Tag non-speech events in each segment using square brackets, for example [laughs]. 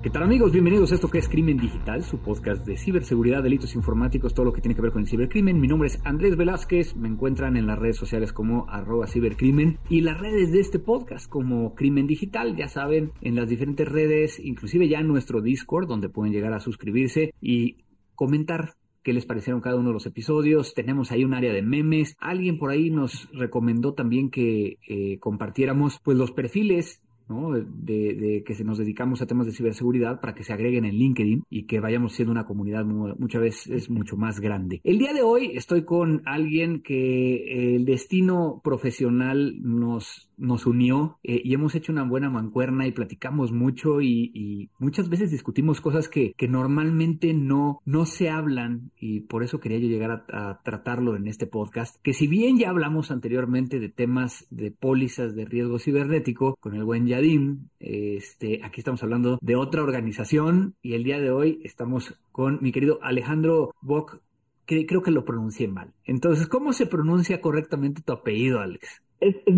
¿Qué tal amigos? Bienvenidos a esto que es Crimen Digital, su podcast de ciberseguridad, delitos informáticos, todo lo que tiene que ver con el cibercrimen. Mi nombre es Andrés Velázquez, me encuentran en las redes sociales como arroba cibercrimen y las redes de este podcast como Crimen Digital, ya saben, en las diferentes redes, inclusive ya en nuestro Discord, donde pueden llegar a suscribirse y comentar qué les parecieron cada uno de los episodios. Tenemos ahí un área de memes. Alguien por ahí nos recomendó también que eh, compartiéramos pues los perfiles de, que nos dedicamos a temas de ciberseguridad para que se agreguen en LinkedIn y que vayamos siendo una comunidad muchas veces mucho más grande. El día de hoy estoy con alguien que el destino profesional nos nos unió eh, y hemos hecho una buena mancuerna y platicamos mucho y, muchas veces discutimos cosas que, normalmente no, no se hablan y por eso quería yo llegar a, tratarlo en este podcast, que si bien ya hablamos anteriormente de temas de pólizas de riesgo cibernético con el buen Yadim, este, aquí estamos hablando de otra organización y el día de hoy estamos con mi querido Alejandro Bock, que creo que lo pronuncié mal. Entonces, ¿cómo se pronuncia correctamente tu apellido, Alex? Es, es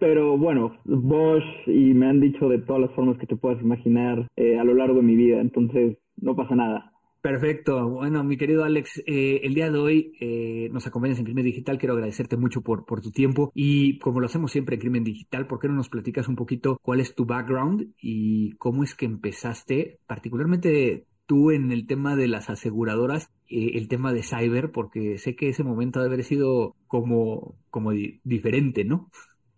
pero bueno, Bosch y me han dicho de todas las formas que te puedas imaginar eh, a lo largo de mi vida, entonces no pasa nada. Perfecto. Bueno, mi querido Alex, eh, el día de hoy eh, nos acompañas en Crimen Digital. Quiero agradecerte mucho por, tu tiempo y como lo hacemos siempre en Crimen Digital, ¿por qué no nos platicas un poquito cuál es tu background y cómo es que empezaste, particularmente tú en el tema de las aseguradoras, eh, el tema de cyber, porque sé que ese momento debe haber sido como, como diferente, ¿no?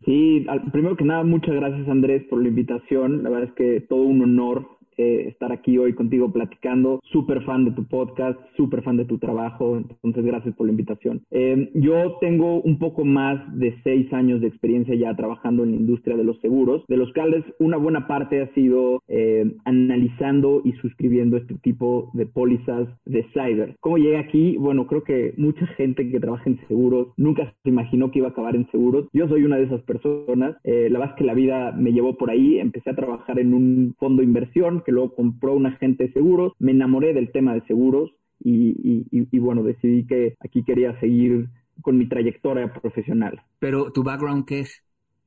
Sí, primero que nada, muchas gracias Andrés por la invitación. La verdad es que todo un honor eh, estar aquí hoy contigo platicando. Súper fan de tu podcast, súper fan de tu trabajo, entonces gracias por la invitación. Eh, yo tengo un poco más de seis años de experiencia ya trabajando en la industria de los seguros, de los cuales una buena parte ha sido eh, analizando y suscribiendo este tipo de pólizas de cyber. ¿Cómo llegué aquí? Bueno, creo que mucha gente que trabaja en seguros nunca se imaginó que iba a acabar en seguros. Yo soy una de esas personas. la verdad es que la vida me llevó por ahí. Empecé a trabajar en un fondo de inversión que luego compró un agente de seguros, me enamoré del tema de seguros y, bueno, decidí que aquí quería seguir con mi trayectoria profesional. Pero tu background qué es?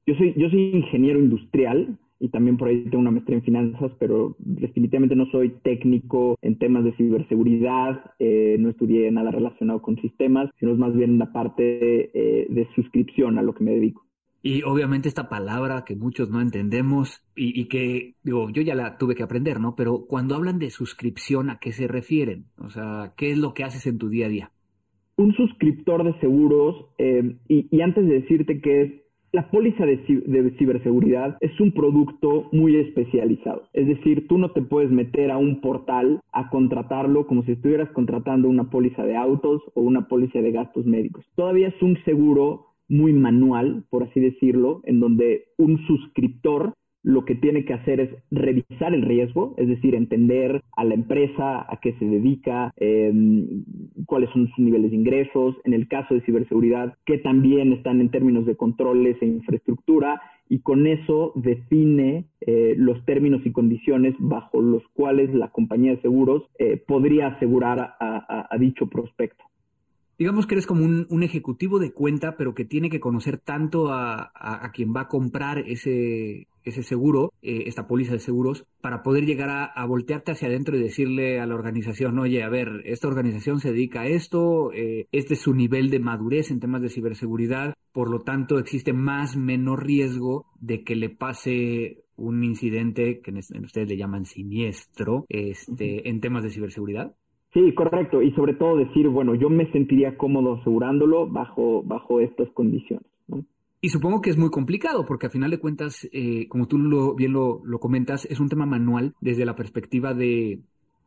Yo soy, yo soy ingeniero industrial y también por ahí tengo una maestría en finanzas, pero definitivamente no soy técnico en temas de ciberseguridad, eh, no estudié nada relacionado con sistemas, sino es más bien la parte eh, de suscripción a lo que me dedico. Y obviamente esta palabra que muchos no entendemos y, que, digo, yo ya la tuve que aprender, ¿no? Pero cuando hablan de suscripción, ¿a qué se refieren? O sea, ¿qué es lo que haces en tu día a día? Un suscriptor de seguros, eh, y, antes de decirte que es la póliza de, de, ciberseguridad es un producto muy especializado. Es decir, tú no te puedes meter a un portal a contratarlo como si estuvieras contratando una póliza de autos o una póliza de gastos médicos. Todavía es un seguro muy manual, por así decirlo, en donde un suscriptor lo que tiene que hacer es revisar el riesgo, es decir, entender a la empresa, a qué se dedica, em, cuáles son sus niveles de ingresos, en el caso de ciberseguridad, que también están en términos de controles e infraestructura, y con eso define eh, los términos y condiciones bajo los cuales la compañía de seguros eh, podría asegurar a dicho prospecto digamos que eres como un, ejecutivo de cuenta, pero que tiene que conocer tanto a, quien va a comprar ese, ese seguro, eh, esta póliza de seguros, para poder llegar a, voltearte hacia adentro y decirle a la organización, oye, a ver, esta organización se dedica a esto, eh, este es su nivel de madurez en temas de ciberseguridad, por lo tanto existe más menor riesgo de que le pase un incidente que en ustedes le llaman siniestro este, en temas de ciberseguridad. Sí, correcto. Y sobre todo decir, bueno, yo me sentiría cómodo asegurándolo bajo, bajo estas condiciones. Y supongo que es muy complicado, porque a final de cuentas, eh, como tú lo, bien lo, lo, comentas, es un tema manual desde la perspectiva de,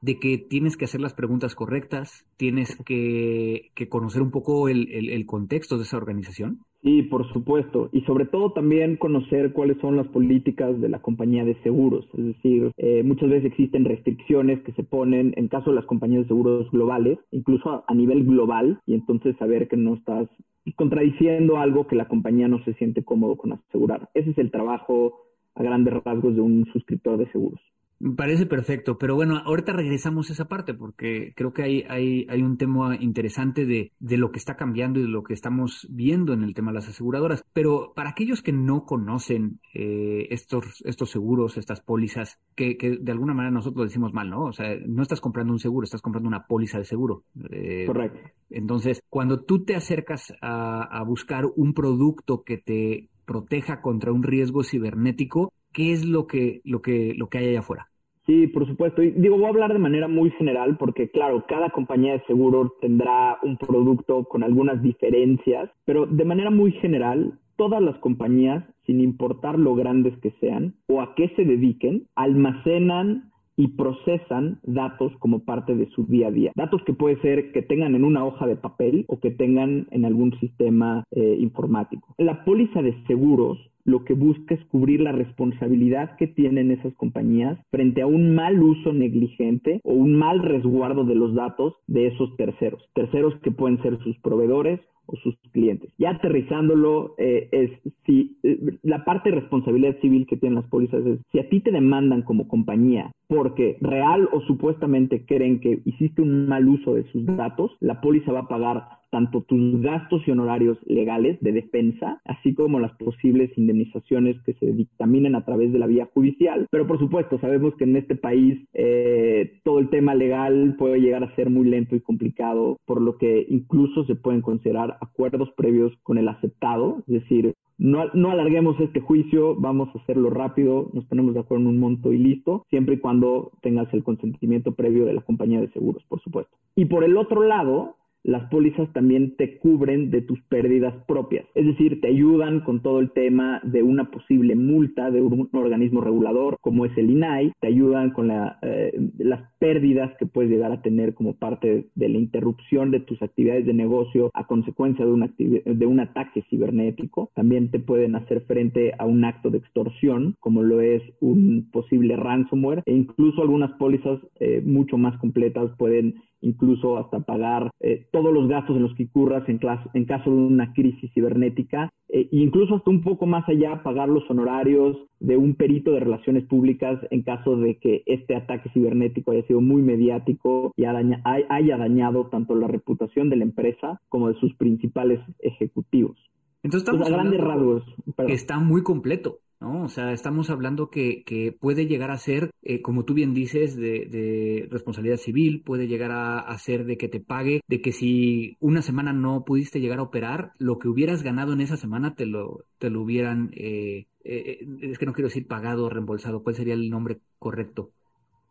de que tienes que hacer las preguntas correctas, tienes que, que conocer un poco el, el, el contexto de esa organización. Sí, por supuesto. Y sobre todo también conocer cuáles son las políticas de la compañía de seguros. Es decir, eh, muchas veces existen restricciones que se ponen en caso de las compañías de seguros globales, incluso a, nivel global, y entonces saber que no estás contradiciendo algo que la compañía no se siente cómodo con asegurar. Ese es el trabajo a grandes rasgos de un suscriptor de seguros. Me parece perfecto, pero bueno, ahorita regresamos a esa parte porque creo que hay, hay, hay un tema interesante de, de lo que está cambiando y de lo que estamos viendo en el tema de las aseguradoras. Pero para aquellos que no conocen eh, estos, estos seguros, estas pólizas, que, que, de alguna manera nosotros decimos mal, ¿no? O sea, no estás comprando un seguro, estás comprando una póliza de seguro. Eh, Correcto. Entonces, cuando tú te acercas a, a buscar un producto que te proteja contra un riesgo cibernético, ¿qué es lo que, lo que, lo que hay allá afuera? Sí, por supuesto. Y digo, voy a hablar de manera muy general porque, claro, cada compañía de seguro tendrá un producto con algunas diferencias, pero de manera muy general, todas las compañías, sin importar lo grandes que sean o a qué se dediquen, almacenan y procesan datos como parte de su día a día. Datos que puede ser que tengan en una hoja de papel o que tengan en algún sistema eh, informático. La póliza de seguros lo que busca es cubrir la responsabilidad que tienen esas compañías frente a un mal uso negligente o un mal resguardo de los datos de esos terceros. Terceros que pueden ser sus proveedores o sus clientes. Ya aterrizándolo, eh, es si eh, la parte de responsabilidad civil que tienen las pólizas es si a ti te demandan como compañía porque real o supuestamente creen que hiciste un mal uso de sus datos, la póliza va a pagar tanto tus gastos y honorarios legales de defensa, así como las posibles indemnizaciones que se dictaminen a través de la vía judicial. Pero por supuesto, sabemos que en este país eh, todo el tema legal puede llegar a ser muy lento y complicado, por lo que incluso se pueden considerar acuerdos previos con el aceptado, es decir, no, no, alarguemos este juicio, vamos a hacerlo rápido, nos ponemos de acuerdo en un monto y listo, siempre y cuando tengas el consentimiento previo de la compañía de seguros, por supuesto. Y por el otro lado, las pólizas también te cubren de tus pérdidas propias. Es decir, te ayudan con todo el tema de una posible multa de un organismo regulador como es el INAI, te ayudan con eh, las pérdidas que puedes llegar a tener como parte de la interrupción de tus actividades de negocio a consecuencia de, de un ataque cibernético. También te pueden hacer frente a un acto de extorsión, como lo es un posible ransomware, e incluso algunas pólizas eh, mucho más completas pueden incluso hasta pagar eh, todos los gastos en los que incurras en, en caso de una crisis cibernética, e incluso hasta un poco más allá pagar los honorarios de un perito de relaciones públicas en caso de que este ataque cibernético haya sido muy mediático y haya dañado tanto la reputación de la empresa como de sus principales ejecutivos. Entonces estamos a grandes rasgos. Que está muy completo. ¿no? O sea, estamos hablando que, que puede llegar a ser, eh, como tú bien dices, de, de, responsabilidad civil, puede llegar a, a, ser de que te pague, de que si una semana no pudiste llegar a operar, lo que hubieras ganado en esa semana te lo, te lo hubieran, eh, eh, es que no quiero decir pagado o reembolsado, ¿cuál sería el nombre correcto?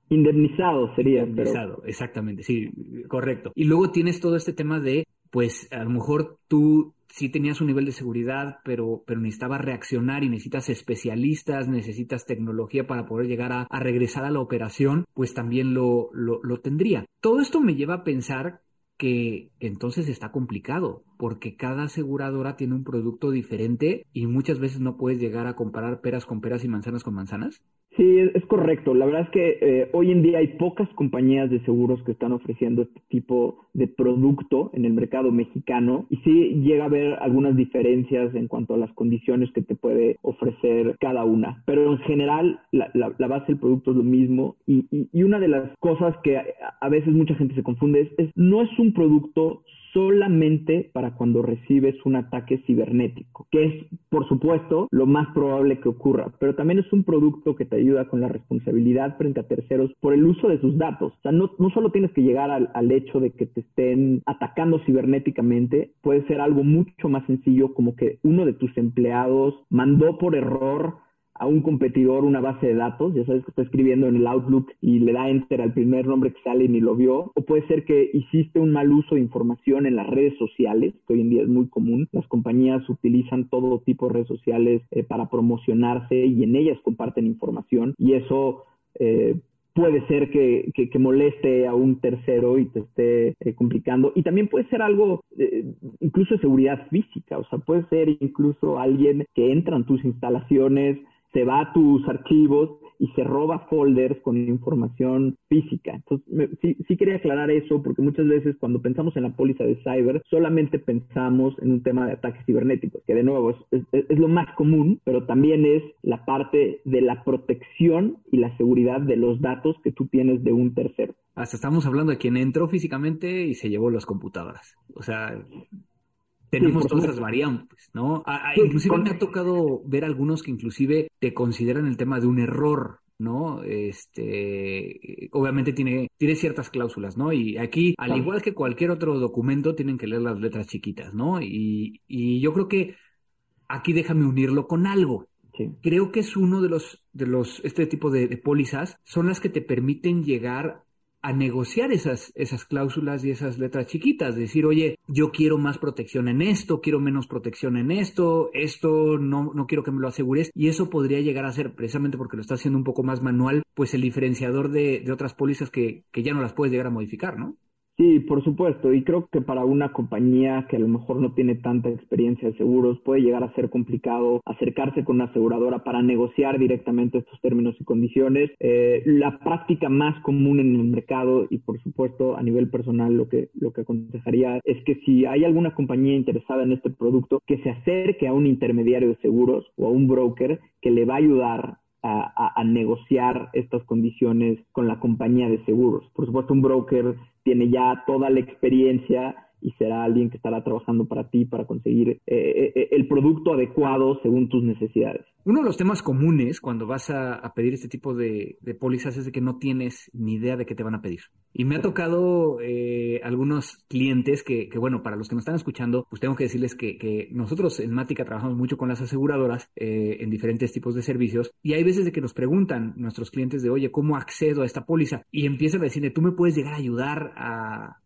Indemnizado sería. Indemnizado, exactamente, sí, correcto. Y luego tienes todo este tema de, pues a lo mejor tú sí tenías un nivel de seguridad, pero, pero necesitabas reaccionar y necesitas especialistas, necesitas tecnología para poder llegar a, a regresar a la operación, pues también lo, lo, lo tendría. Todo esto me lleva a pensar que entonces está complicado, porque cada aseguradora tiene un producto diferente y muchas veces no puedes llegar a comparar peras con peras y manzanas con manzanas. Sí, es, correcto. La verdad es que eh, hoy en día hay pocas compañías de seguros que están ofreciendo este tipo de producto en el mercado mexicano y sí llega a haber algunas diferencias en cuanto a las condiciones que te puede ofrecer cada una. Pero en general la, base del producto es lo mismo y, y, y, una de las cosas que a, a veces mucha gente se confunde es, es no es un producto solamente para cuando recibes un ataque cibernético, que es, por supuesto, lo más probable que ocurra, pero también es un producto que te ayuda con la responsabilidad frente a terceros por el uso de sus datos. O sea, no, no solo tienes que llegar al, al hecho de que te estén atacando cibernéticamente, puede ser algo mucho más sencillo como que uno de tus empleados mandó por error a un competidor una base de datos, ya sabes que está escribiendo en el Outlook y le da enter al primer nombre que sale y ni lo vio, o puede ser que hiciste un mal uso de información en las redes sociales, que hoy en día es muy común, las compañías utilizan todo tipo de redes sociales eh, para promocionarse y en ellas comparten información. Y eso... Eh, puede ser que, que, que, moleste a un tercero y te esté eh, complicando. Y también puede ser algo eh, incluso seguridad física, o sea, puede ser incluso alguien que entra en tus instalaciones se va a tus archivos y se roba folders con información física. Entonces, sí, sí, quería aclarar eso porque muchas veces cuando pensamos en la póliza de cyber, solamente pensamos en un tema de ataques cibernéticos, que de nuevo es, es, lo más común, pero también es la parte de la protección y la seguridad de los datos que tú tienes de un tercero. Hasta estamos hablando de quien entró físicamente y se llevó las computadoras. O sea, tenemos todas esas variantes, ¿no? inclusive me ha tocado ver algunos que inclusive te consideran el tema de un error, ¿no? Este, obviamente tiene, tiene ciertas cláusulas, ¿no? Y aquí, al igual que cualquier otro documento, tienen que leer las letras chiquitas, ¿no? Y, y yo creo que aquí déjame unirlo con algo. Creo que es uno de los, de los, este tipo de, de pólizas, son las que te permiten llegar a negociar esas, esas cláusulas y esas letras chiquitas, decir, oye, yo quiero más protección en esto, quiero menos protección en esto, esto no, no quiero que me lo asegures, y eso podría llegar a ser, precisamente porque lo está haciendo un poco más manual, pues el diferenciador de, de otras pólizas que, que ya no las puedes llegar a modificar, ¿no? Sí, por supuesto. Y creo que para una compañía que a lo mejor no tiene tanta experiencia de seguros, puede llegar a ser complicado acercarse con una aseguradora para negociar directamente estos términos y condiciones. Eh, la práctica más común en el mercado y por supuesto a nivel personal lo que, lo que aconsejaría es que si hay alguna compañía interesada en este producto, que se acerque a un intermediario de seguros o a un broker que le va a ayudar a, negociar estas condiciones con la compañía de seguros. Por supuesto, un broker tiene ya toda la experiencia y será alguien que estará trabajando para ti para conseguir eh, eh, eh, el producto adecuado según tus necesidades. Uno de los temas comunes cuando vas a, pedir este tipo de, pólizas es de que no tienes ni idea de qué te van a pedir. Y me ha tocado algunos clientes que, bueno, para los que nos están escuchando, pues tengo que decirles que, nosotros en Mática trabajamos mucho con las aseguradoras en diferentes tipos de servicios y hay veces de que nos preguntan nuestros clientes de, oye, ¿cómo accedo a esta póliza? Y empiezan a decirle, tú me puedes llegar a ayudar a,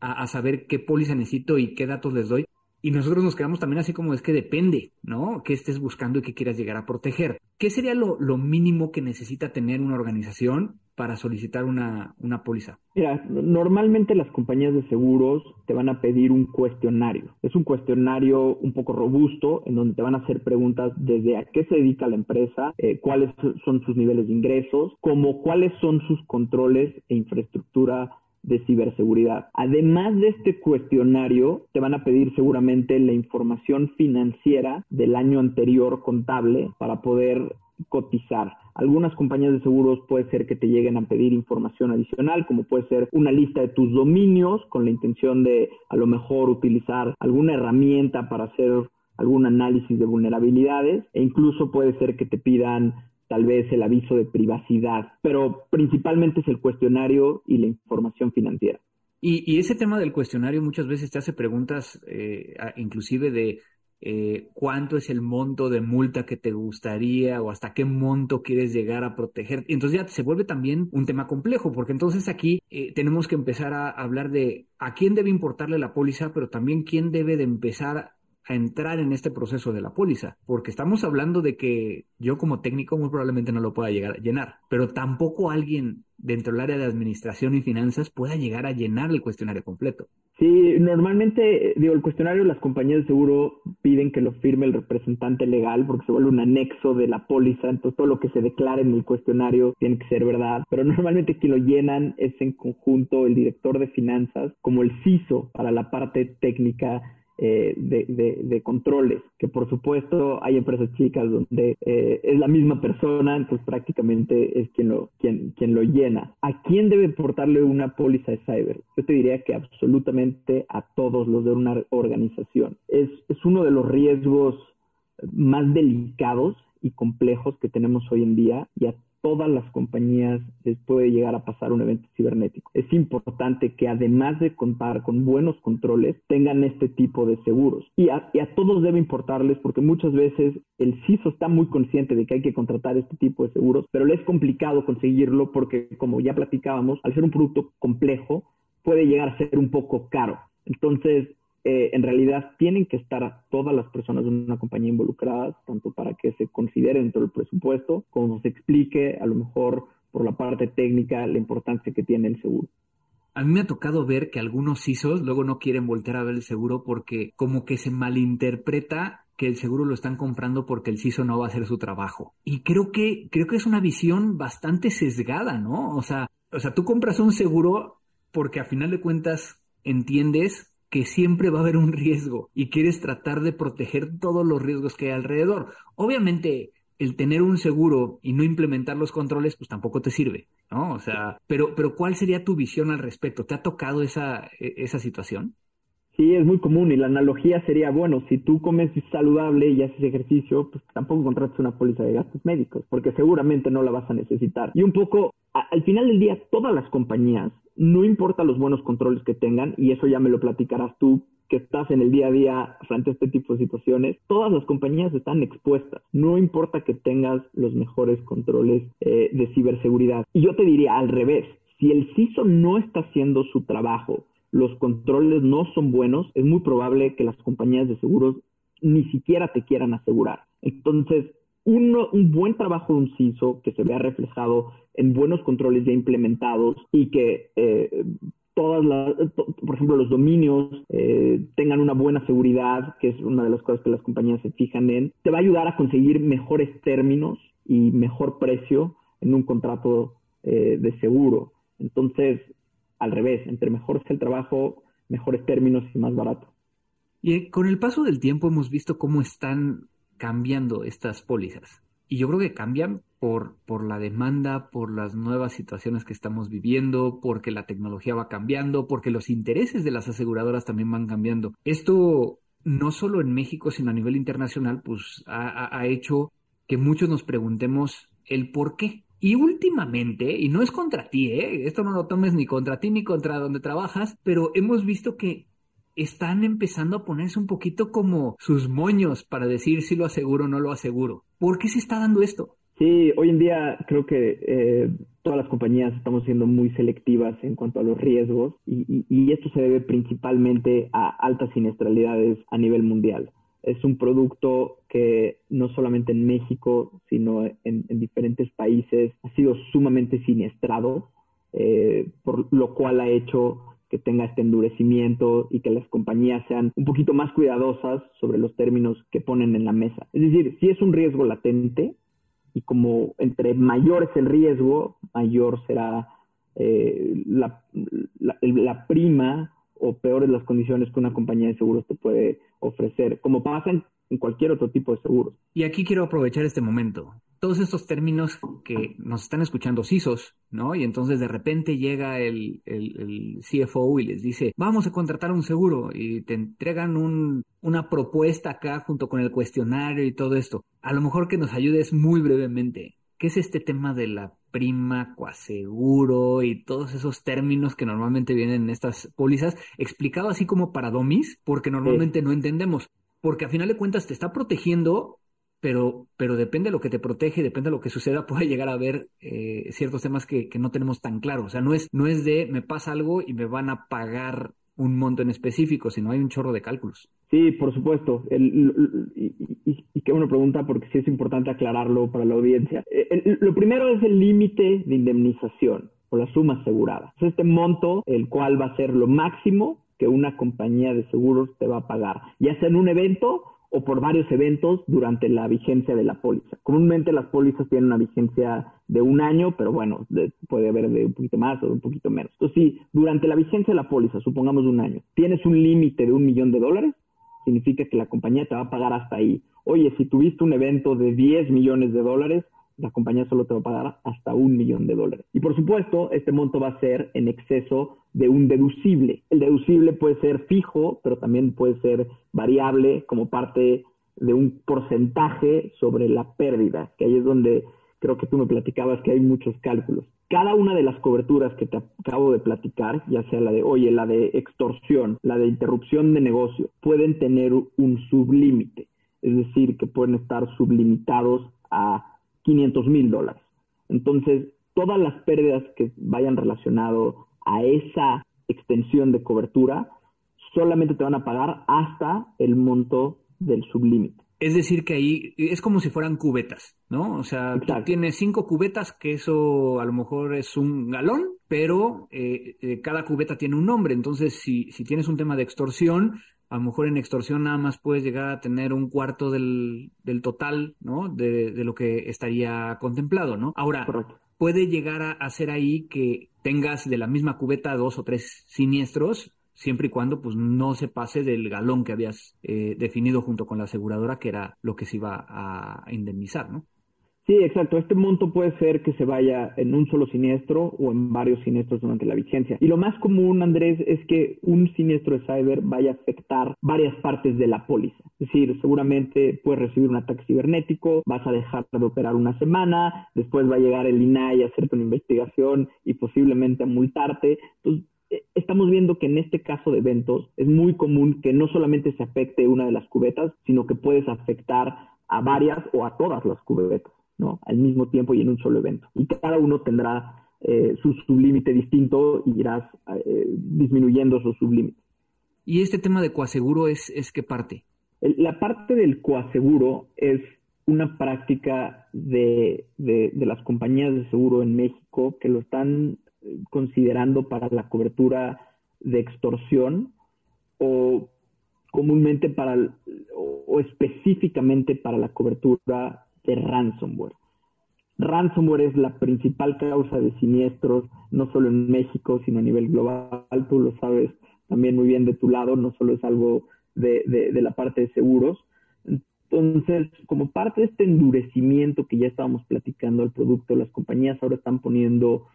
a, saber qué póliza necesito y qué datos les doy. Y nosotros nos quedamos también así como es que depende, ¿no? ¿Qué estés buscando y qué quieras llegar a proteger? ¿Qué sería lo, mínimo que necesita tener una organización para solicitar una, una póliza? Mira, normalmente las compañías de seguros te van a pedir un cuestionario. Es un cuestionario un poco robusto en donde te van a hacer preguntas desde a qué se dedica la empresa, eh, cuáles son sus niveles de ingresos, como cuáles son sus controles e infraestructura de ciberseguridad. Además de este cuestionario, te van a pedir seguramente la información financiera del año anterior contable para poder cotizar. Algunas compañías de seguros puede ser que te lleguen a pedir información adicional, como puede ser una lista de tus dominios con la intención de a lo mejor utilizar alguna herramienta para hacer algún análisis de vulnerabilidades e incluso puede ser que te pidan tal vez el aviso de privacidad, pero principalmente es el cuestionario y la información financiera. Y, ese tema del cuestionario muchas veces te hace preguntas, eh, inclusive de eh, cuánto es el monto de multa que te gustaría o hasta qué monto quieres llegar a proteger. Entonces ya se vuelve también un tema complejo, porque entonces aquí eh, tenemos que empezar a hablar de a quién debe importarle la póliza, pero también quién debe de empezar a entrar en este proceso de la póliza, porque estamos hablando de que yo como técnico muy probablemente no lo pueda llegar a llenar, pero tampoco alguien dentro del área de administración y finanzas pueda llegar a llenar el cuestionario completo. Sí, normalmente, digo, el cuestionario las compañías de seguro piden que lo firme el representante legal porque se vuelve un anexo de la póliza, entonces todo lo que se declare en el cuestionario tiene que ser verdad, pero normalmente quien lo llenan es en conjunto el director de finanzas como el CISO para la parte técnica eh, de, controles, que por supuesto hay empresas chicas donde eh, es la misma persona, entonces prácticamente es quien lo, quien, quien lo llena. ¿A quién debe portarle una póliza de cyber? Yo te diría que absolutamente a todos los de una organización. Es, es uno de los riesgos más delicados y complejos que tenemos hoy en día y a todas las compañías les puede llegar a pasar un evento cibernético. Es importante que además de contar con buenos controles, tengan este tipo de seguros. Y a, todos debe importarles porque muchas veces el CISO está muy consciente de que hay que contratar este tipo de seguros, pero le es complicado conseguirlo porque, como ya platicábamos, al ser un producto complejo, puede llegar a ser un poco caro. Entonces, eh, en realidad tienen que estar todas las personas de una compañía involucradas, tanto para que se considere dentro del presupuesto, como se explique a lo mejor por la parte técnica la importancia que tiene el seguro. A mí me ha tocado ver que algunos CISOs luego no quieren volver a ver el seguro porque como que se malinterpreta que el seguro lo están comprando porque el CISO no va a hacer su trabajo. Y creo que, creo que es una visión bastante sesgada, ¿no? O sea, o sea, tú compras un seguro porque a final de cuentas entiendes que siempre va a haber un riesgo y quieres tratar de proteger todos los riesgos que hay alrededor. Obviamente, el tener un seguro y no implementar los controles, pues tampoco te sirve, ¿no? O sea, pero, pero ¿cuál sería tu visión al respecto? ¿Te ha tocado esa, e, esa situación? Sí, es muy común y la analogía sería, bueno, si tú comes saludable y haces ejercicio, pues tampoco contratas una póliza de gastos médicos, porque seguramente no la vas a necesitar. Y un poco, al final del día, todas las compañías, no importa los buenos controles que tengan, y eso ya me lo platicarás tú, que estás en el día a día frente a este tipo de situaciones, todas las compañías están expuestas. No importa que tengas los mejores controles eh, de ciberseguridad. Y yo te diría al revés, si el CISO no está haciendo su trabajo los controles no son buenos, es muy probable que las compañías de seguros ni siquiera te quieran asegurar. Entonces, un buen trabajo de un CISO que se vea reflejado en buenos controles ya implementados y que eh, todas las, por ejemplo, los dominios eh, tengan una buena seguridad, que es una de las cosas que las compañías se fijan en, te va a ayudar a conseguir mejores términos y mejor precio en un contrato eh, de seguro. Entonces, al revés, entre mejor sea el trabajo, mejores términos y más barato. Y eh, con el paso del tiempo hemos visto cómo están cambiando estas pólizas. Y yo creo que cambian por, por la demanda, por las nuevas situaciones que estamos viviendo, porque la tecnología va cambiando, porque los intereses de las aseguradoras también van cambiando. Esto no solo en México, sino a nivel internacional, pues ha, ha hecho que muchos nos preguntemos el por qué. Y últimamente, y no es contra ti, ¿eh? esto no lo tomes ni contra ti ni contra donde trabajas, pero hemos visto que están empezando a ponerse un poquito como sus moños para decir si lo aseguro o no lo aseguro. ¿Por qué se está dando esto? Sí, hoy en día creo que eh, todas las compañías estamos siendo muy selectivas en cuanto a los riesgos y, esto se debe principalmente a altas siniestralidades a nivel mundial es un producto que no solamente en México, sino en, diferentes países ha sido sumamente siniestrado, eh, por lo cual ha hecho que tenga este endurecimiento y que las compañías sean un poquito más cuidadosas sobre los términos que ponen en la mesa. Es decir, si es un riesgo latente y como entre mayor es el riesgo, mayor será eh, la, la prima o peores las condiciones que una compañía de seguros te puede ofrecer, como pasa en, cualquier otro tipo de seguros. Y aquí quiero aprovechar este momento. Todos estos términos que nos están escuchando CISOs, ¿no? Y entonces de repente llega el, el, CFO y les dice, vamos a contratar un seguro y te entregan un, una propuesta acá junto con el cuestionario y todo esto. A lo mejor que nos ayudes muy brevemente. ¿Qué es este tema de la prima, coaseguro y todos esos términos que normalmente vienen en estas pólizas, explicado así como para domis, porque normalmente no entendemos. Porque a final de cuentas te está protegiendo, pero, pero depende de lo que te protege, depende de lo que suceda, [laughs] puede llegar a haber eh, ciertos temas que, que, no tenemos tan claros. O sea, no es, no es de me pasa algo y me van a pagar un monto en específico, sino hay un chorro de cálculos. Sí, por supuesto. y, qué buena pregunta porque sí es importante aclararlo para la audiencia. Eh, lo primero es el límite de indemnización o la suma asegurada. Es este monto, el cual va a ser lo máximo que una compañía de seguros te va a pagar, ya sea en un evento o por varios eventos durante la vigencia de la póliza. Comúnmente las pólizas tienen una vigencia de un año, pero bueno, puede haber de un poquito más o de un poquito menos. Entonces, si durante la vigencia de la póliza, supongamos un año, tienes un límite de un millón de dólares, significa que la compañía te va a pagar hasta ahí. Oye, si tuviste un evento de 10 millones de dólares, la compañía solo te va a pagar hasta un millón de dólares. Y por supuesto, este monto va a ser en exceso de un deducible. El deducible puede ser fijo, pero también puede ser variable como parte de un porcentaje sobre la pérdida, que ahí es donde creo que tú me platicabas que hay muchos cálculos. Cada una de las coberturas que te acabo de platicar, ya sea la de, oye, la de extorsión, la de interrupción de negocio, pueden tener un sublímite, es decir, que pueden estar sublimitados a 500 mil dólares. Entonces, todas las pérdidas que vayan relacionado a esa extensión de cobertura solamente te van a pagar hasta el monto del sublímite. Es decir, que ahí es como si fueran cubetas, ¿no? O sea, tú tienes cinco cubetas, que eso a lo mejor es un galón, pero eh, eh, cada cubeta tiene un nombre. Entonces, si, si tienes un tema de extorsión, a lo mejor en extorsión nada más puedes llegar a tener un cuarto del, del total, ¿no? De, de, lo que estaría contemplado, ¿no? Ahora, puede llegar a, ser ahí que tengas de la misma cubeta dos o tres siniestros siempre y cuando pues no se pase del galón que habías eh, definido junto con la aseguradora, que era lo que se iba a indemnizar, ¿no? Sí, exacto. Este monto puede ser que se vaya en un solo siniestro o en varios siniestros durante la vigencia. Y lo más común, Andrés, es que un siniestro de cyber vaya a afectar varias partes de la póliza. Es decir, seguramente puedes recibir un ataque cibernético, vas a dejar de operar una semana, después va a llegar el INAI a hacerte una investigación y posiblemente a multarte. Entonces, eh, estamos viendo que en este caso de eventos es muy común que no solamente se afecte una de las cubetas, sino que puedes afectar a varias o a todas las cubetas, ¿no? Al mismo tiempo y en un solo evento. Y cada uno tendrá eh, su sublímite distinto y irás eh, disminuyendo su sublímite. ¿Y este tema de coaseguro es, es qué parte? la parte del coaseguro es una práctica de, de, de, las compañías de seguro en México que lo están considerando para la cobertura de extorsión o comúnmente para o específicamente para la cobertura de ransomware. Ransomware es la principal causa de siniestros, no solo en México, sino a nivel global. Tú lo sabes también muy bien de tu lado, no solo es algo de, de la parte de seguros. Entonces, como parte de este endurecimiento que ya estábamos platicando al producto, las compañías ahora están poniendo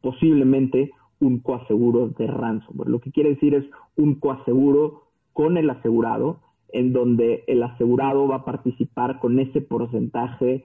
posiblemente un coaseguro de ransomware. Lo que quiere decir es un coaseguro con el asegurado, en donde el asegurado va a participar con ese porcentaje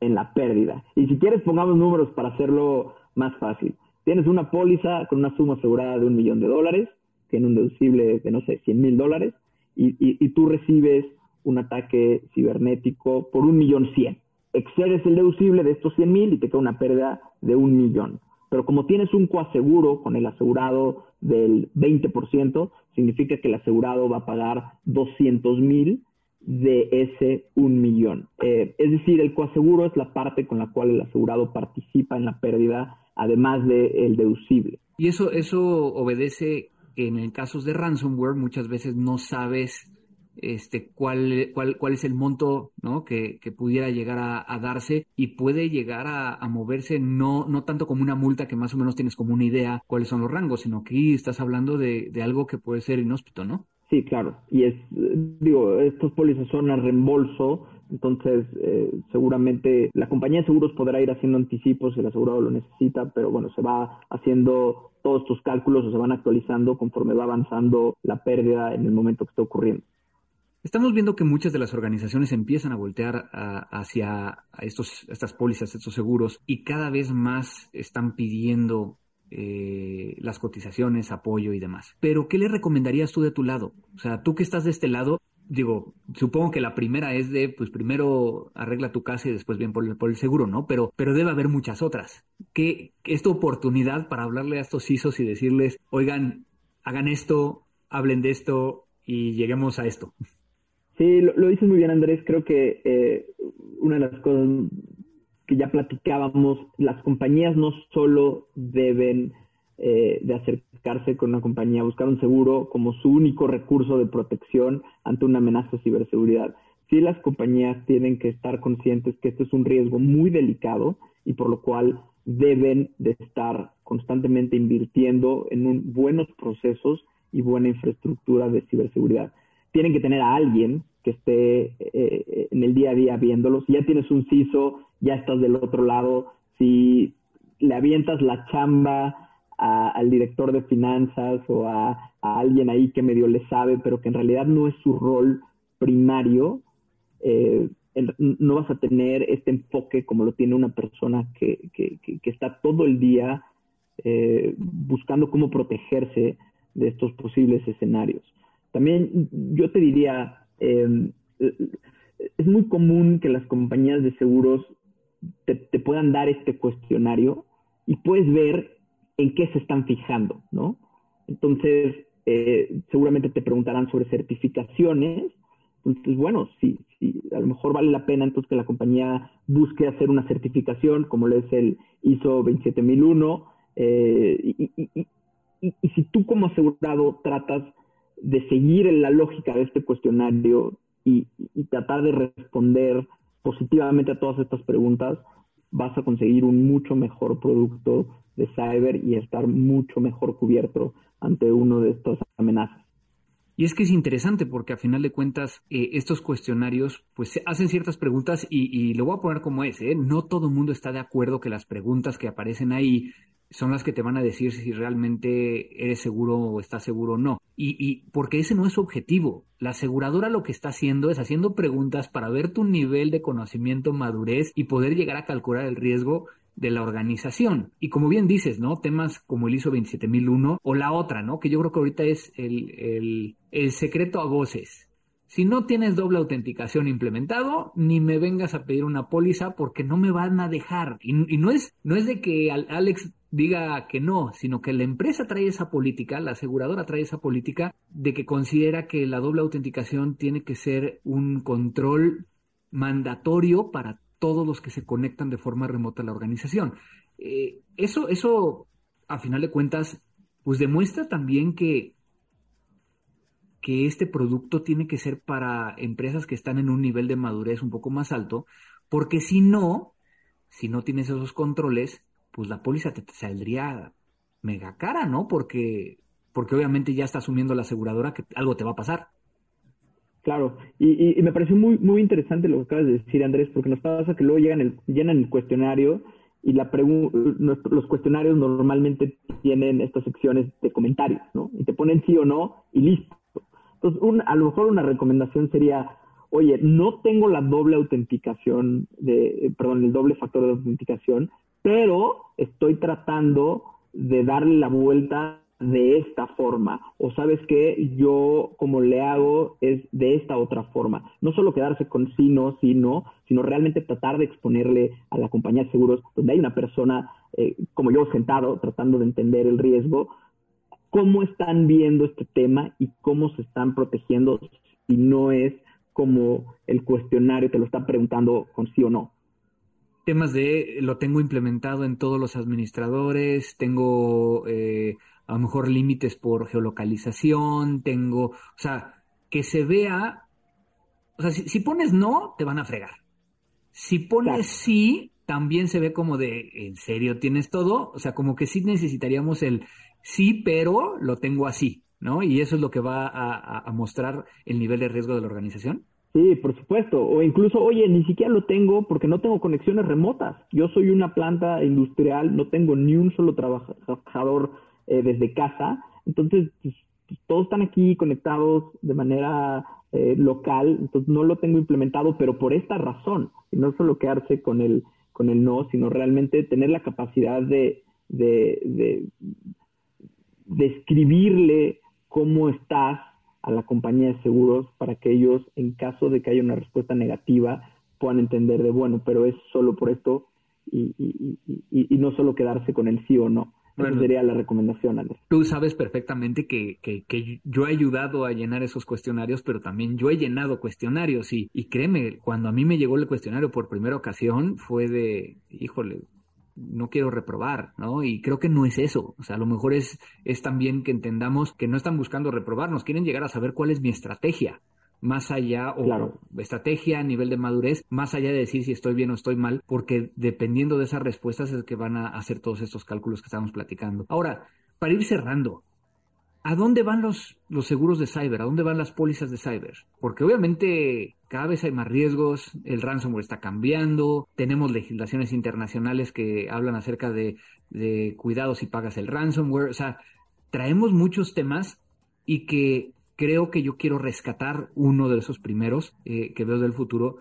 en la pérdida. Y si quieres, pongamos números para hacerlo más fácil. Tienes una póliza con una suma asegurada de un millón de dólares, tiene un deducible de, no sé, 100 mil dólares, y, y, tú recibes un ataque cibernético por un millón cien. Excedes el deducible de estos 100 mil y te queda una pérdida de un millón. Pero como tienes un coaseguro con el asegurado del 20%, significa que el asegurado va a pagar 200 mil de ese un millón. Eh, es decir, el coaseguro es la parte con la cual el asegurado participa en la pérdida, además del deducible. Y eso, eso obedece en casos de ransomware muchas veces no sabes este, cuál, cuál, cuál es el monto ¿no? que, que pudiera llegar a, darse y puede llegar a, moverse no, no tanto como una multa que más o menos tienes como una idea cuáles son los rangos, sino que estás hablando de, de algo que puede ser inhóspito, ¿no? Sí, claro. Y es, digo, estos pólizas son a reembolso, entonces eh, seguramente la compañía de seguros podrá ir haciendo anticipos si el asegurado lo necesita, pero bueno, se va haciendo todos estos cálculos o se van actualizando conforme va avanzando la pérdida en el momento que está ocurriendo. Estamos viendo que muchas de las organizaciones empiezan a voltear hacia estos, estas pólizas, estos seguros, y cada vez más están pidiendo eh, las cotizaciones, apoyo y demás. Pero, ¿qué le recomendarías tú de tu lado? O sea, tú que estás de este lado, digo, supongo que la primera es de, pues primero arregla tu casa y después bien por el, por el seguro, ¿no? Pero, pero debe haber muchas otras. ¿Qué, es tu oportunidad para hablarle a estos ISOs y decirles, oigan, hagan esto, hablen de esto y lleguemos a esto? Sí, lo, dices muy bien, Andrés. Creo que eh, una de las cosas que ya platicábamos, las compañías no solo deben eh, de acercarse con una compañía, buscar un seguro como su único recurso de protección ante una amenaza de ciberseguridad. Sí, las compañías tienen que estar conscientes que esto es un riesgo muy delicado y por lo cual deben de estar constantemente invirtiendo en buenos procesos y buena infraestructura de ciberseguridad. Tienen que tener a alguien que esté eh, en el día a día viéndolo. Si ya tienes un CISO, ya estás del otro lado. Si le avientas la chamba al director de finanzas o a, alguien ahí que medio le sabe, pero que en realidad no es su rol primario, eh, no vas a tener este enfoque como lo tiene una persona que, que, que está todo el día eh, buscando cómo protegerse de estos posibles escenarios. También yo te diría, Em, es muy común que las compañías de seguros te, puedan dar este cuestionario y puedes ver en qué se están fijando, ¿no? Entonces, eh, seguramente te preguntarán sobre certificaciones. Entonces, bueno, sí, sí, a lo mejor vale la pena entonces que la compañía busque hacer una certificación como lo es el ISO 27001. Eh, y, y, y, y si tú como asegurado tratas de seguir la lógica de este cuestionario y, tratar de responder positivamente a todas estas preguntas, vas a conseguir un mucho mejor producto de cyber y estar mucho mejor cubierto ante uno de estas amenazas. Y es que es interesante porque a final de cuentas eh, estos cuestionarios pues hacen ciertas preguntas y, lo voy a poner como es, ¿eh? no todo el mundo está de acuerdo que las preguntas que aparecen ahí son las que te van a decir si realmente eres seguro o estás seguro o no. Y, y, porque ese no es su objetivo. La aseguradora lo que está haciendo es haciendo preguntas para ver tu nivel de conocimiento, madurez y poder llegar a calcular el riesgo de la organización. Y como bien dices, ¿no? Temas como el ISO 27001 o la otra, ¿no? Que yo creo que ahorita es el, el, el secreto a voces. Si no tienes doble autenticación implementado, ni me vengas a pedir una póliza porque no me van a dejar. Y, no, es, no es de que Alex diga que no, sino que la empresa trae esa política, la aseguradora trae esa política de que considera que la doble autenticación tiene que ser un control mandatorio para todos los que se conectan de forma remota a la organización. Eh, eso, eso, a final de cuentas, pues demuestra también que, que este producto tiene que ser para empresas que están en un nivel de madurez un poco más alto, porque si no, si no tienes esos controles, pues la póliza te, saldría mega cara, ¿no? Porque, porque obviamente ya está asumiendo la aseguradora que algo te va a pasar. Claro, y, y, me pareció muy, muy interesante lo que acabas de decir, Andrés, porque nos pasa que luego llegan el, llenan el cuestionario y la los cuestionarios normalmente tienen estas secciones de comentarios, ¿no? Y te ponen sí o no y listo. Entonces, un, a lo mejor una recomendación sería, oye, no tengo la doble autenticación, de, perdón, el doble factor de autenticación, pero estoy tratando de darle la vuelta de esta forma o sabes que yo como le hago es de esta otra forma. No solo quedarse con sí, no, sí, no, sino realmente tratar de exponerle a la compañía de seguros donde hay una persona eh, como yo sentado tratando de entender el riesgo, cómo están viendo este tema y cómo se están protegiendo si no es como el cuestionario te lo está preguntando con sí o no temas de lo tengo implementado en todos los administradores, tengo eh, a lo mejor límites por geolocalización, tengo, o sea, que se vea, o sea, si, pones no, te van a fregar. Si pones sí, también se ve como de, ¿en serio tienes todo? O sea, como que sí necesitaríamos el sí, pero lo tengo así, ¿no? Y eso es lo que va a mostrar el nivel de riesgo de la organización. Sí, por supuesto. O incluso, oye, ni siquiera lo tengo porque no tengo conexiones remotas. Yo soy una planta industrial, no tengo ni un solo trabajador eh, desde casa. Entonces, pues, pues, todos están aquí conectados de manera eh, local, entonces no lo tengo implementado, pero por esta razón, y no solo quedarse con el, con el no, sino realmente tener la capacidad de, de, de, de escribirle cómo estás a la compañía de seguros para que ellos, en caso de que haya una respuesta negativa, puedan entender de, bueno, pero es solo por esto y, y, y, y no solo quedarse con el sí o no. Esa sería la recomendación, Andrés. Tú sabes perfectamente que, que, que, yo he ayudado a llenar esos cuestionarios, pero también yo he llenado cuestionarios y, y créeme, cuando a mí me llegó el cuestionario por primera ocasión fue de, híjole, no quiero reprobar, ¿no? Y creo que no es eso. O sea, a lo mejor es, es también que entendamos que no están buscando reprobarnos, quieren llegar a saber cuál es mi estrategia más allá, o estrategia a nivel de madurez, más allá de decir si estoy bien o estoy mal, porque dependiendo de esas respuestas es que van a hacer todos estos cálculos que estamos platicando. Ahora, para ir cerrando, ¿A dónde van los, los seguros de cyber? ¿A dónde van las pólizas de cyber? Porque obviamente cada vez hay más riesgos, el ransomware está cambiando, tenemos legislaciones internacionales que hablan acerca de, de cuidado si pagas el ransomware, o sea, traemos muchos temas y que creo que yo quiero rescatar uno de esos primeros eh, que veo del futuro,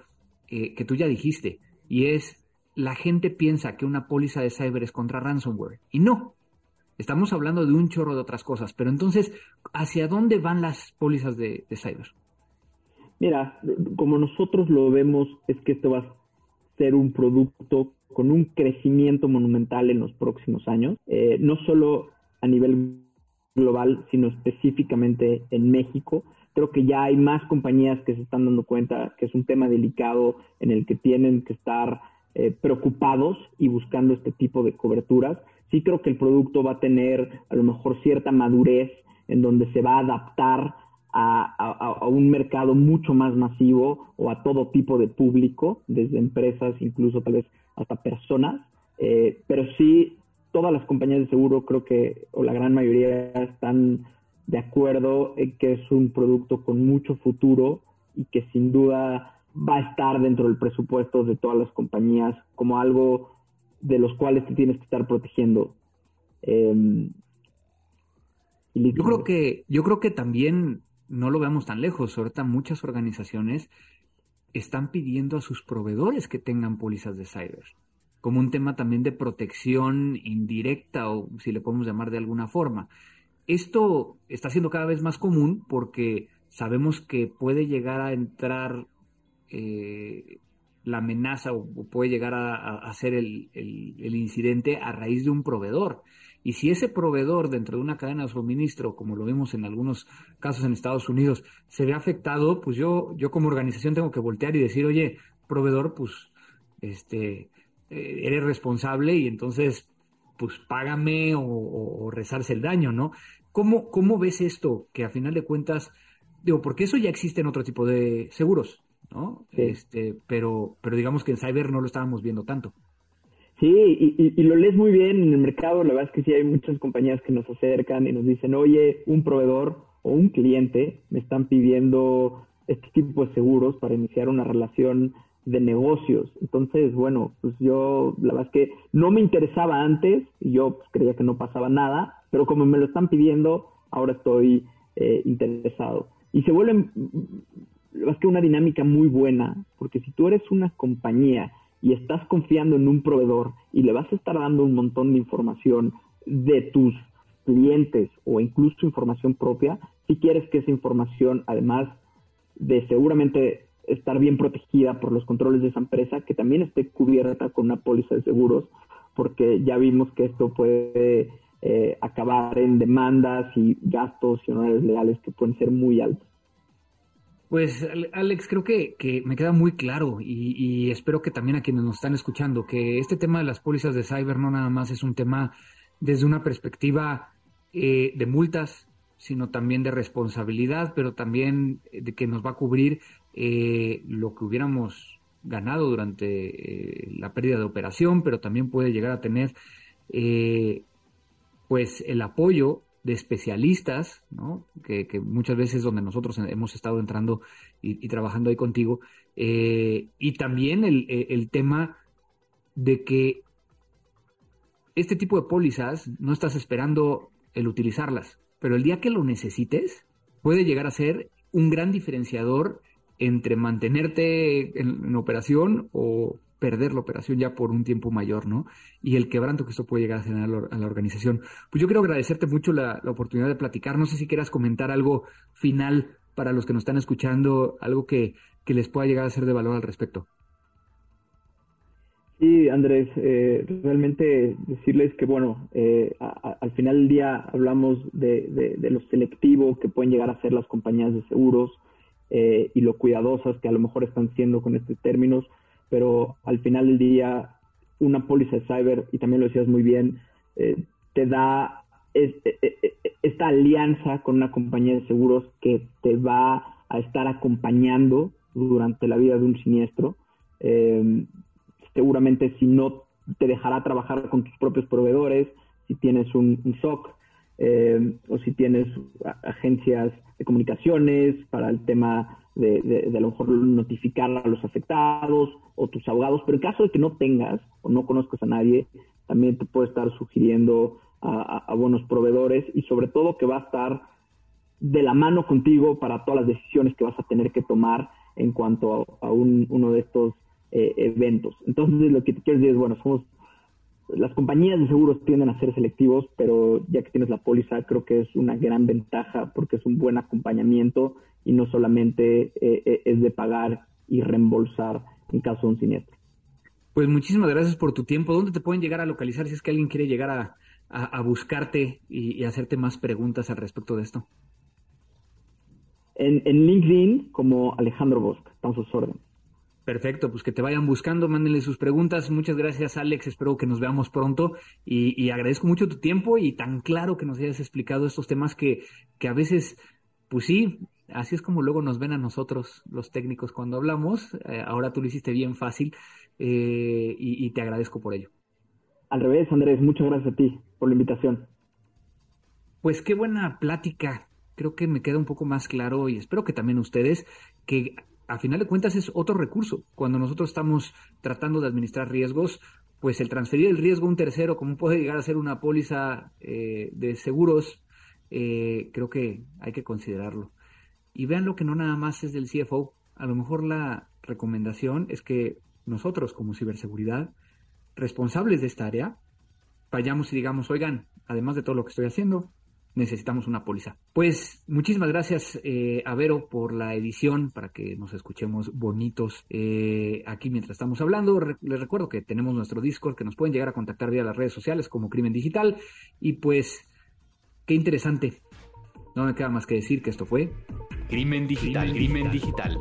eh, que tú ya dijiste, y es la gente piensa que una póliza de cyber es contra ransomware, y no, Estamos hablando de un chorro de otras cosas, pero entonces, ¿hacia dónde van las pólizas de, cyber? Mira, como nosotros lo vemos, es que esto va a ser un producto con un crecimiento monumental en los próximos años, eh, no solo a nivel global, sino específicamente en México. Creo que ya hay más compañías que se están dando cuenta que es un tema delicado en el que tienen que estar eh, preocupados y buscando este tipo de coberturas sí creo que el producto va a tener a lo mejor cierta madurez en donde se va a adaptar a, un mercado mucho más masivo o a todo tipo de público, desde empresas, incluso tal vez hasta personas. Eh, pero sí, todas las compañías de seguro creo que, o la gran mayoría, están de acuerdo en que es un producto con mucho futuro y que sin duda va a estar dentro del presupuesto de todas las compañías como algo de los cuales te tienes que estar protegiendo. Em, yo creo que yo creo que también no lo veamos tan lejos. Ahorita muchas organizaciones están pidiendo a sus proveedores que tengan pólizas de cyber, como un tema también de protección indirecta o si le podemos llamar de alguna forma. Esto está siendo cada vez más común porque sabemos que puede llegar a entrar eh, la amenaza o, puede llegar a, ser el, incidente a raíz de un proveedor. Y si ese proveedor dentro de una cadena de suministro, como lo vimos en algunos casos en Estados Unidos, se ve afectado, pues yo, yo como organización tengo que voltear y decir, oye, proveedor, pues, este, eh, eres responsable y entonces, pues, págame o, rezarse el daño, ¿no? ¿Cómo, ¿Cómo ves esto? Que a final de cuentas, digo, porque eso ya existe en otro tipo de seguros, ¿no? Este, pero, pero digamos que en cyber no lo estábamos viendo tanto. Sí, y, lo lees muy bien en el mercado. La verdad es que sí hay muchas compañías que nos acercan y nos dicen, oye, un proveedor o un cliente me están pidiendo este tipo de seguros para iniciar una relación de negocios. Entonces, bueno, pues yo, la verdad es que no me interesaba antes y yo pues, creía que no pasaba nada, pero como me lo están pidiendo, ahora estoy eh, interesado. Y se vuelve, la verdad es que una dinámica muy buena, porque si tú eres una compañía y estás confiando en un proveedor y le vas a estar dando un montón de información de tus clientes o incluso información propia, si quieres que esa información, además de seguramente estar bien protegida por los controles de esa empresa, que también esté cubierta con una póliza de seguros, porque ya vimos que esto puede eh, acabar en demandas y gastos y honorarios legales que pueden ser muy altos. Pues Alex, creo que, me queda muy claro y, espero que también a quienes nos están escuchando, que este tema de las pólizas de cyber no nada más es un tema desde una perspectiva eh, de multas, sino también de responsabilidad, pero también de que nos va a cubrir eh, lo que hubiéramos ganado durante eh, la pérdida de operación, pero también puede llegar a tener pues el apoyo de especialistas, ¿no? que, muchas veces donde nosotros hemos estado entrando y, trabajando ahí contigo, eh, y también el, tema de que este tipo de pólizas no estás esperando el utilizarlas, pero el día que lo necesites puede llegar a ser un gran diferenciador entre mantenerte en operación o perder la operación ya por un tiempo mayor, ¿no? Y el quebranto que esto puede llegar a generar a la organización. Pues yo quiero agradecerte mucho la, oportunidad de platicar. No sé si quieras comentar algo final para los que nos están escuchando, algo que, les pueda llegar a ser de valor al respecto. Sí, Andrés, eh, realmente decirles que, bueno, eh, al final del día hablamos de, de, lo selectivo que pueden llegar a ser las compañías de seguros eh, y lo cuidadosas que a lo mejor están siendo con estos términos pero al final del día una póliza de cyber, y también lo decías muy bien, eh, te da eh, eh, esta alianza con una compañía de seguros que te va a estar acompañando durante la vida de un siniestro. seguramente si no te dejará trabajar con tus propios proveedores, si tienes un SOC o si tienes agencias de comunicaciones para el tema de, a lo mejor notificar a los afectados o tus abogados, pero en caso de que no tengas o no conozcas a nadie, también te puede estar sugiriendo a, buenos proveedores y sobre todo que va a estar de la mano contigo para todas las decisiones que vas a tener que tomar en cuanto a, uno de estos eh, eventos. Entonces, lo que te quiero decir es, bueno, somos las compañías de seguros tienden a ser selectivos, pero ya que tienes la póliza, creo que es una gran ventaja porque es un buen acompañamiento y no solamente eh, eh, es de pagar y reembolsar en caso de un siniestro. Pues muchísimas gracias por tu tiempo. ¿Dónde te pueden llegar a localizar si es que alguien quiere llegar a, buscarte y, hacerte más preguntas al respecto de esto? En, en LinkedIn como Alejandro Bosch, estamos a sus órdenes. Perfecto, pues que te vayan buscando, mándenle sus preguntas. Muchas gracias, Alex. Espero que nos veamos pronto y, agradezco mucho tu tiempo y tan claro que nos hayas explicado estos temas que, que a veces, pues sí, Así es como luego nos ven a nosotros, los técnicos, cuando hablamos. Eh, ahora tú lo hiciste bien fácil eh, y, y te agradezco por ello. Al revés, Andrés, muchas gracias a ti por la invitación. Pues qué buena plática. Creo que me queda un poco más claro y espero que también ustedes que a final de cuentas es otro recurso. Cuando nosotros estamos tratando de administrar riesgos, pues el transferir el riesgo a un tercero, como puede llegar a ser una póliza eh, de seguros, eh, creo que hay que considerarlo. Y vean lo que no nada más es del CFO. A lo mejor la recomendación es que nosotros como ciberseguridad, responsables de esta área, vayamos y digamos, oigan, además de todo lo que estoy haciendo, necesitamos una póliza. Pues muchísimas gracias eh, a Vero por la edición para que nos escuchemos bonitos eh, aquí mientras estamos hablando. les recuerdo que tenemos nuestro Discord que nos pueden llegar a contactar vía las redes sociales como Crimen Digital y pues qué interesante. No me queda más que decir que esto fue Crimen Digital. Crimen digital.